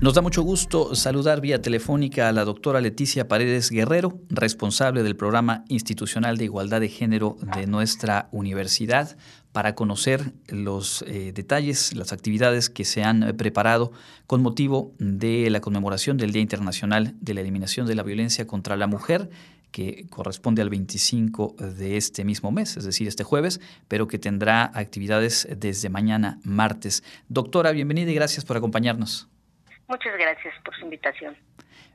Nos da mucho gusto saludar vía telefónica a la doctora Leticia Paredes Guerrero, responsable del programa institucional de igualdad de género de nuestra universidad, para conocer los eh, detalles, las actividades que se han preparado con motivo de la conmemoración del Día Internacional de la Eliminación de la Violencia contra la Mujer que corresponde al 25 de este mismo mes, es decir, este jueves, pero que tendrá actividades desde mañana martes. Doctora, bienvenida y gracias por acompañarnos. Muchas gracias por su invitación.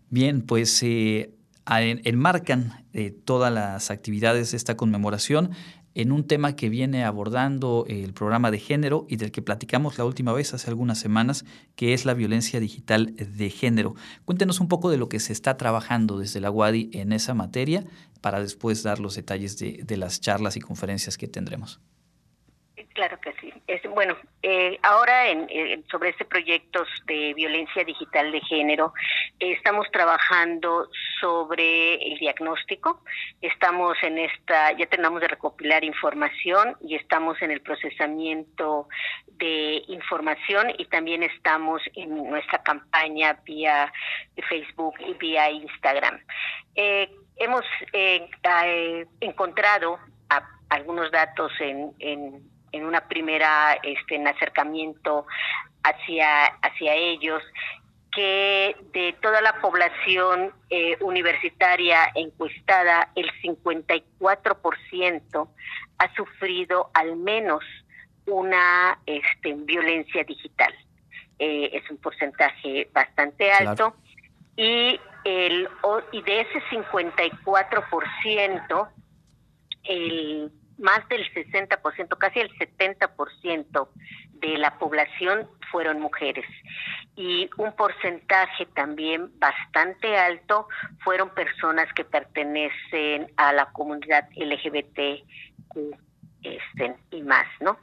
Bien, pues eh, enmarcan eh, todas las actividades de esta conmemoración en un tema que viene abordando el programa de género y del que platicamos la última vez hace algunas semanas, que es la violencia digital de género. Cuéntenos un poco de lo que se está trabajando desde la UADI en esa materia para después dar los detalles de las charlas y conferencias que tendremos. Claro que sí. Bueno, eh, ahora en, sobre este proyecto de violencia digital de género, estamos trabajando sobre el diagnóstico. Estamos en esta, ya terminamos de recopilar información y estamos en el procesamiento de información y también estamos en nuestra campaña vía Facebook y vía Instagram. Eh, hemos eh, encontrado algunos datos en en una primera este en acercamiento hacia hacia ellos que de toda la población eh, universitaria encuestada el 54% ha sufrido al menos una este, violencia digital. Eh, es un porcentaje bastante alto. Y el y de ese 54% el más del 60%, casi el 70% de la población fueron mujeres y un porcentaje también bastante alto fueron personas que pertenecen a la comunidad LGBT este, y más, ¿no?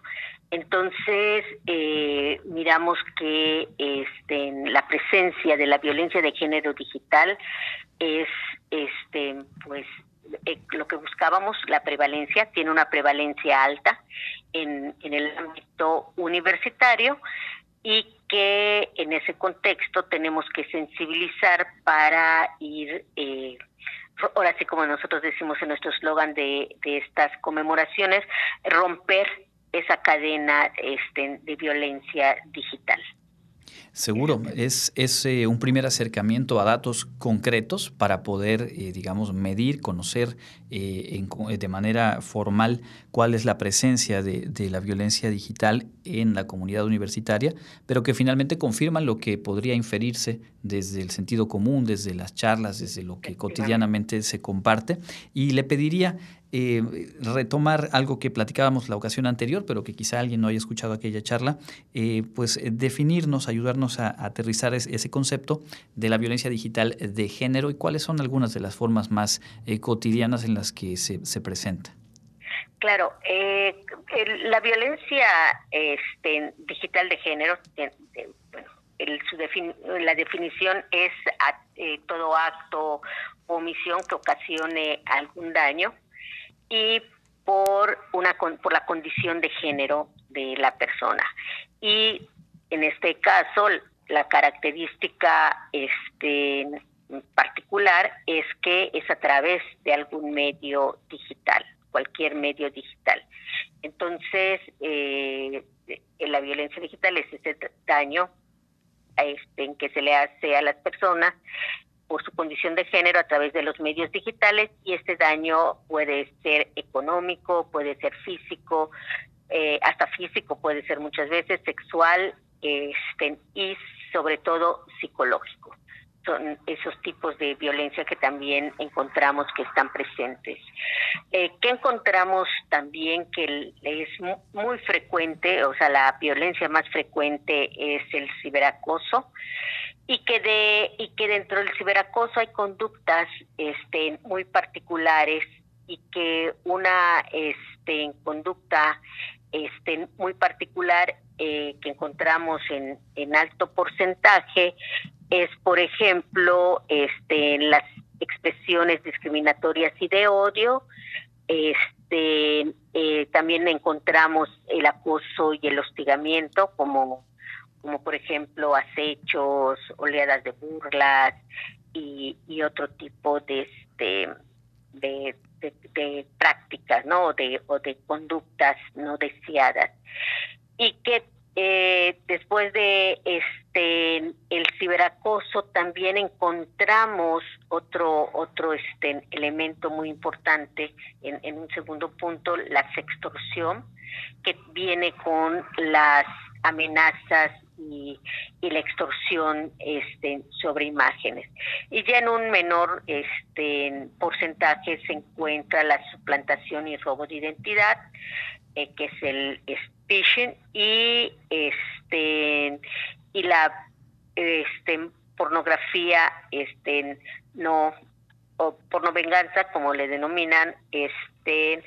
Entonces, eh, miramos que este, la presencia de la violencia de género digital es, este, pues, eh, lo que buscábamos, la prevalencia, tiene una prevalencia alta en, en el ámbito universitario y que en ese contexto tenemos que sensibilizar para ir, eh, ahora sí como nosotros decimos en nuestro eslogan de, de estas conmemoraciones, romper esa cadena este, de violencia digital. Seguro, es, es eh, un primer acercamiento a datos concretos para poder, eh, digamos, medir, conocer eh, de manera formal cuál es la presencia de, de, la violencia digital en la comunidad universitaria, pero que finalmente confirman lo que podría inferirse desde el sentido común, desde las charlas, desde lo que cotidianamente se comparte. Y le pediría eh, retomar algo que platicábamos la ocasión anterior, pero que quizá alguien no haya escuchado aquella charla, eh, pues eh, definirnos, ayudarnos a, aterrizar ese concepto de la violencia digital de género y cuáles son algunas de las formas más cotidianas en las que se, se presenta. Claro, la violencia este, digital de género, bueno, la definición es todo acto o omisión que ocasione algún daño y por una por la condición de género de la persona. Y en este caso la característica este particular es que es a través de algún medio digital, cualquier medio digital. Entonces, eh, la violencia digital es ese daño este, en que se le hace a las personas por su condición de género a través de los medios digitales y este daño puede ser económico, puede ser físico, eh, hasta físico puede ser muchas veces, sexual este, y sobre todo psicológico. Son esos tipos de violencia que también encontramos que están presentes. Eh, ¿Qué encontramos también que es muy frecuente, o sea, la violencia más frecuente es el ciberacoso? Y que de y que dentro del ciberacoso hay conductas este muy particulares y que una este conducta este muy particular eh, que encontramos en, en alto porcentaje es por ejemplo este las expresiones discriminatorias y de odio este eh, también encontramos el acoso y el hostigamiento como como por ejemplo acechos, oleadas de burlas y, otro tipo de, este, de, de, prácticas, ¿no? De, o de conductas no deseadas. Y que eh, después de este el ciberacoso también encontramos otro otro este elemento muy importante en, en un segundo punto la sextorsión que viene con las amenazas y, y, la extorsión este, sobre imágenes. Y ya en un menor este, porcentaje se encuentra la suplantación y robo de identidad, eh, que es el phishing, y, este, y la este, pornografía este, no o pornovenganza, como le denominan, este,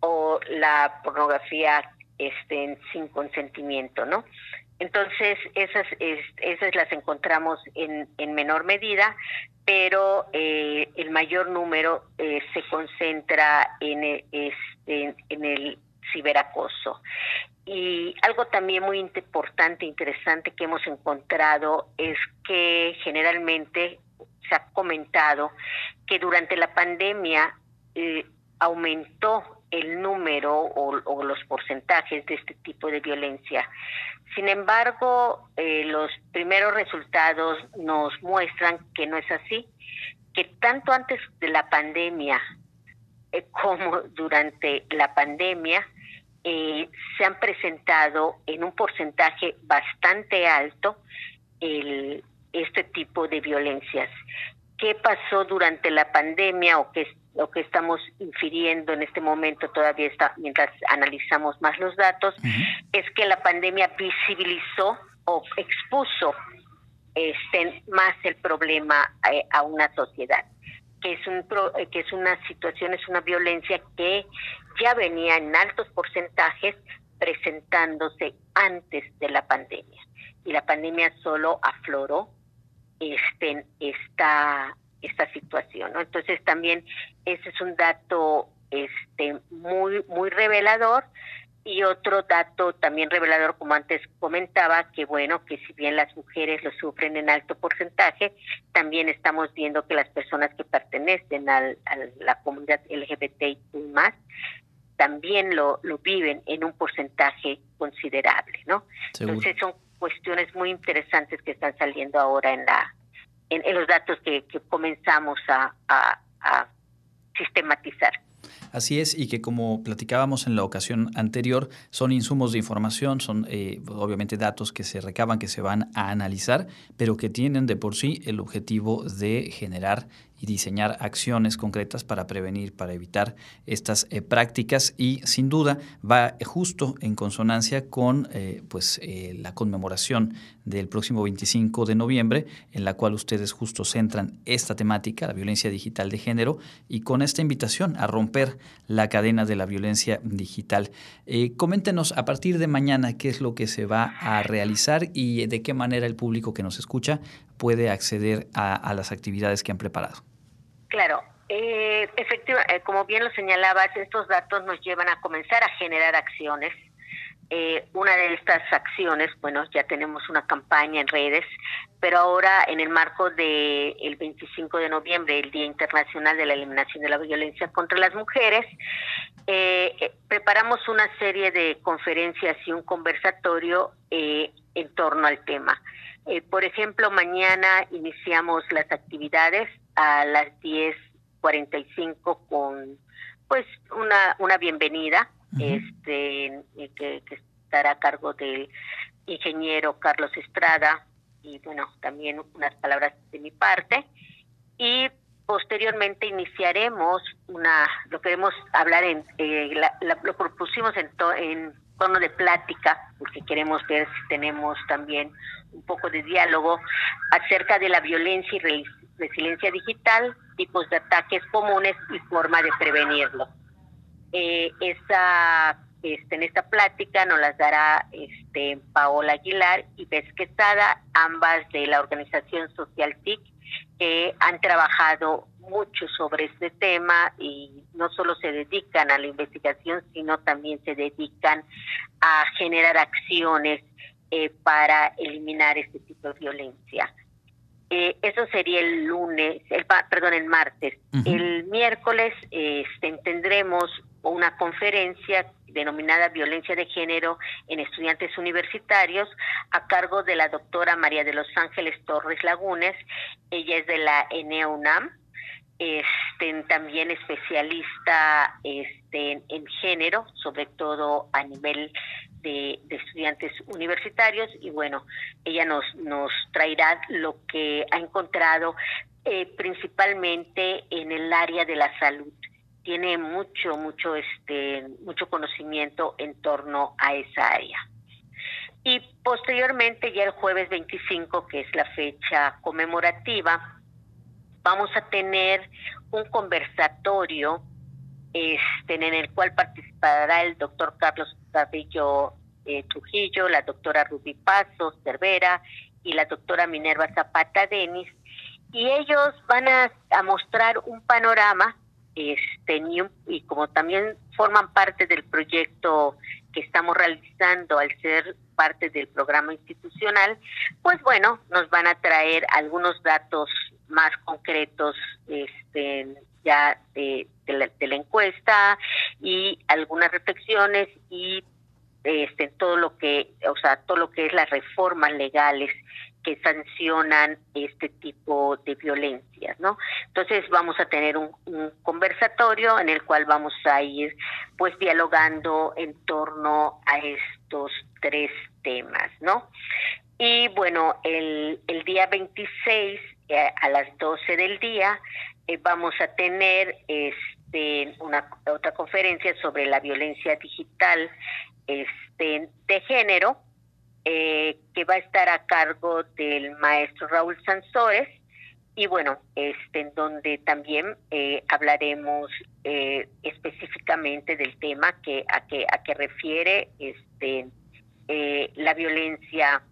o la pornografía este, sin consentimiento, ¿no? Entonces, esas, esas las encontramos en, en menor medida, pero eh, el mayor número eh, se concentra en, este, en el ciberacoso. Y algo también muy importante, interesante que hemos encontrado es que generalmente se ha comentado que durante la pandemia eh, aumentó el número o, los porcentajes de este tipo de violencia. Sin embargo, eh, los primeros resultados nos muestran que no es así, que tanto antes de la pandemia eh, como durante la pandemia eh, se han presentado en un porcentaje bastante alto el, este tipo de violencias. ¿Qué pasó durante la pandemia o qué lo que estamos infiriendo en este momento todavía está mientras analizamos más los datos es que la pandemia visibilizó o expuso este, más el problema eh, a, una sociedad que es un que es una situación es una violencia que ya venía en altos porcentajes presentándose antes de la pandemia. Y la pandemia solo afloró este esta esta situación. ¿no? Entonces también ese es un dato este muy muy revelador y otro dato también revelador, como antes comentaba, que bueno, que si bien las mujeres lo sufren en alto porcentaje, también estamos viendo que las personas que pertenecen al, a la comunidad LGBTI más también lo, lo viven en un porcentaje considerable, ¿no? Entonces son cuestiones muy interesantes que están saliendo ahora en la en, los datos que, comenzamos a, sistematizar. Así es, y que como platicábamos en la ocasión anterior, son insumos de información, son eh, obviamente datos que se recaban, que se van a analizar, pero que tienen de por sí el objetivo de generar y diseñar acciones concretas para prevenir, para evitar estas eh, prácticas y sin duda va justo en consonancia con eh, pues, eh, la conmemoración del próximo 25 de noviembre, en la cual ustedes justo centran esta temática, la violencia digital de género, y con esta invitación a romper la cadena de la violencia digital. coméntenos a partir de mañana qué es lo que se va a realizar y de qué manera el público que nos escucha puede acceder a las actividades que han preparado. Claro, eh, efectivamente, eh, como bien lo señalabas, estos datos nos llevan a comenzar a generar acciones. Eh, una de estas acciones, bueno, ya tenemos una campaña en redes, pero ahora en el marco del el 25 de noviembre, el Día Internacional de la Eliminación de la Violencia contra las Mujeres, eh, preparamos una serie de conferencias y un conversatorio en torno al tema. por ejemplo, mañana iniciamos las actividades a las 10.45 con pues una, una bienvenida este que, estará a cargo del ingeniero Carlos Estrada y bueno, también unas palabras de mi parte. Y posteriormente iniciaremos una, lo queremos hablar en, eh, lo propusimos en, en tono de plática, porque queremos ver si tenemos también un poco de diálogo acerca de la violencia y resiliencia digital, tipos de ataques comunes y forma de prevenirlo. Eh, esa, este, en esta plática nos las dará este, Paola Aguilar y Pesquetada, ambas de la organización Social TIC, que han trabajado mucho sobre este tema y no solo se dedican a la investigación, sino también se dedican a generar acciones eh, para eliminar este tipo de violencia. Eh, eso sería el lunes, el, perdón, el martes. El miércoles este, tendremos una conferencia denominada Violencia de Género en Estudiantes Universitarios a cargo de la doctora María de los Ángeles Torres Lagunes. Ella es de la ENEUNAM, este, también especialista este, en género, sobre todo a nivel de, estudiantes universitarios y bueno, ella nos, nos traerá lo que ha encontrado eh, principalmente en el área de la salud. Tiene mucho, mucho, este, mucho conocimiento en torno a esa área. Y posteriormente, ya el jueves 25, que es la fecha conmemorativa, vamos a tener un conversatorio este, en el cual participará el doctor Carlos Cabello eh, Trujillo, la doctora Ruby Pasos Cervera y la doctora Minerva Zapata Denis, y ellos van a, mostrar un panorama, este, y, como también forman parte del proyecto que estamos realizando al ser parte del programa institucional, pues bueno, nos van a traer algunos datos más concretos este, ya de, la, encuesta y algunas reflexiones y este, todo lo que, o sea, todo lo que es las reformas legales que sancionan este tipo de violencias, ¿no? Entonces vamos a tener un, conversatorio en el cual vamos a ir, pues, dialogando en torno a estos tres temas, ¿no? Y bueno, el, el día 26 eh, a las 12 del día eh, vamos a tener este, una otra conferencia sobre la violencia digital este, de género eh, que va a estar a cargo del maestro Raúl Sansores. Y bueno, este, en donde también eh, hablaremos específicamente del tema que a que a que refiere este la violencia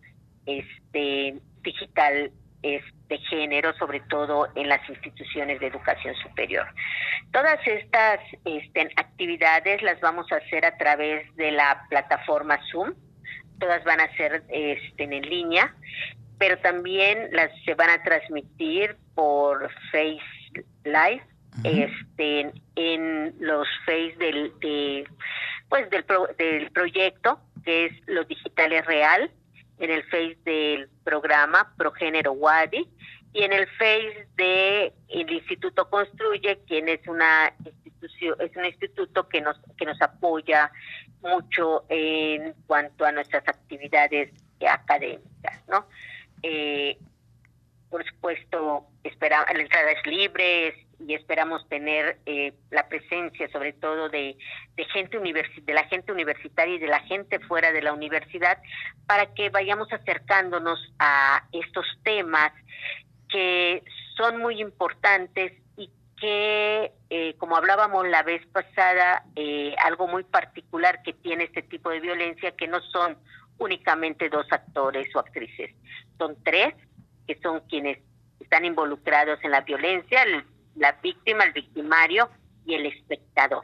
este digital de género, sobre todo en las instituciones de educación superior. Todas estas este, actividades las vamos a hacer a través de la plataforma Zoom, todas van a ser este, en línea, pero también las se van a transmitir por Face Live, este, en los Face del, pues del, del proyecto, que es Lo Digital es Real, en el Face del programa Progénero Wadi y en el Face de el Instituto Construye, quien es una institución, es un instituto que nos que nos apoya mucho en cuanto a nuestras actividades académicas, ¿no? Eh, por supuesto, espera, la entrada es libre, y esperamos tener eh, la presencia sobre todo de, gente de la gente universitaria y de la gente fuera de la universidad para que vayamos acercándonos a estos temas que son muy importantes y que, eh, como hablábamos la vez pasada, eh, algo muy particular que tiene este tipo de violencia, que no son únicamente dos actores o actrices, son tres, que son quienes están involucrados en la violencia, el la víctima, el victimario y el espectador.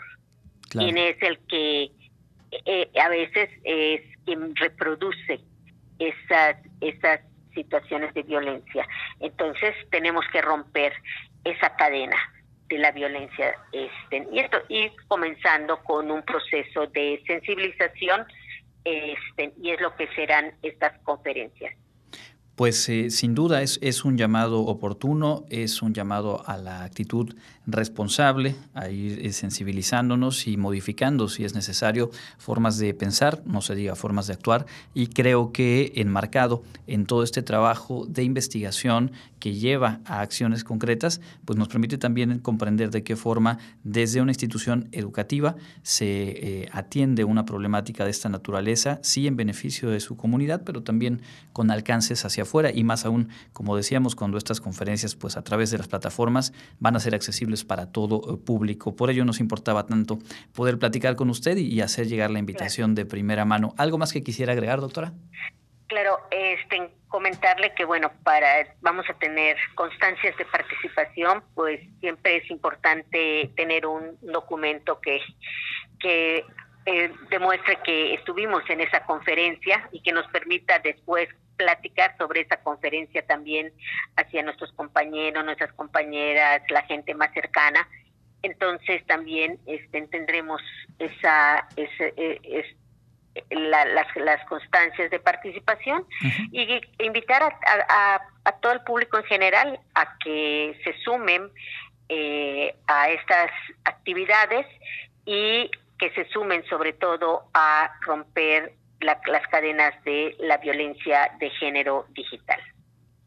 Quien es el que eh, a veces es quien reproduce esas, esas situaciones de violencia. Entonces tenemos que romper esa cadena de la violencia este y esto y comenzando con un proceso de sensibilización este y es lo que serán estas conferencias pues eh, sin duda es, un llamado oportuno, es un llamado a la actitud responsable, a ir eh, sensibilizándonos y modificando, si es necesario, formas de pensar, no se diga formas de actuar, y creo que enmarcado en todo este trabajo de investigación que lleva a acciones concretas, pues nos permite también comprender de qué forma desde una institución educativa se eh, atiende una problemática de esta naturaleza, sí en beneficio de su comunidad, pero también con alcances hacia afuera y más aún, como decíamos, cuando estas conferencias pues a través de las plataformas van a ser accesibles para todo eh, público. Por ello nos importaba tanto poder platicar con usted y hacer llegar la invitación de primera mano. ¿Algo más que quisiera agregar, doctora? Claro, este, comentarle que bueno, para vamos a tener constancias de participación, pues siempre es importante tener un documento que que eh, demuestre que estuvimos en esa conferencia y que nos permita después platicar sobre esa conferencia también hacia nuestros compañeros, nuestras compañeras, la gente más cercana. Entonces también este, tendremos esa, ese, eh, las, las constancias de participación y invitar a, a, todo el público en general a que se sumen eh, a estas actividades y que se sumen sobre todo a romper las cadenas de la violencia de género digital.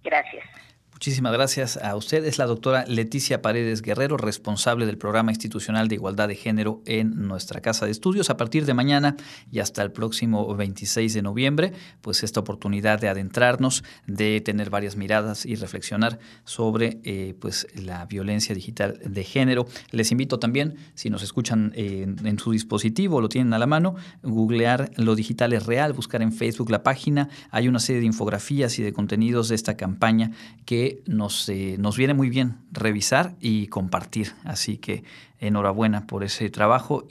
Gracias. Muchísimas gracias a usted. Es la doctora Leticia Paredes Guerrero, responsable del Programa Institucional de Igualdad de Género en nuestra Casa de Estudios. A partir de mañana y hasta el próximo 26 de noviembre, pues esta oportunidad de adentrarnos, de tener varias miradas y reflexionar sobre eh, pues la violencia digital de género. Les invito también, si nos escuchan en su dispositivo, lo tienen a la mano, googlear lo digital es real, buscar en Facebook la página. Hay una serie de infografías y de contenidos de esta campaña nos, eh, nos viene muy bien revisar y compartir. Así que enhorabuena por ese trabajo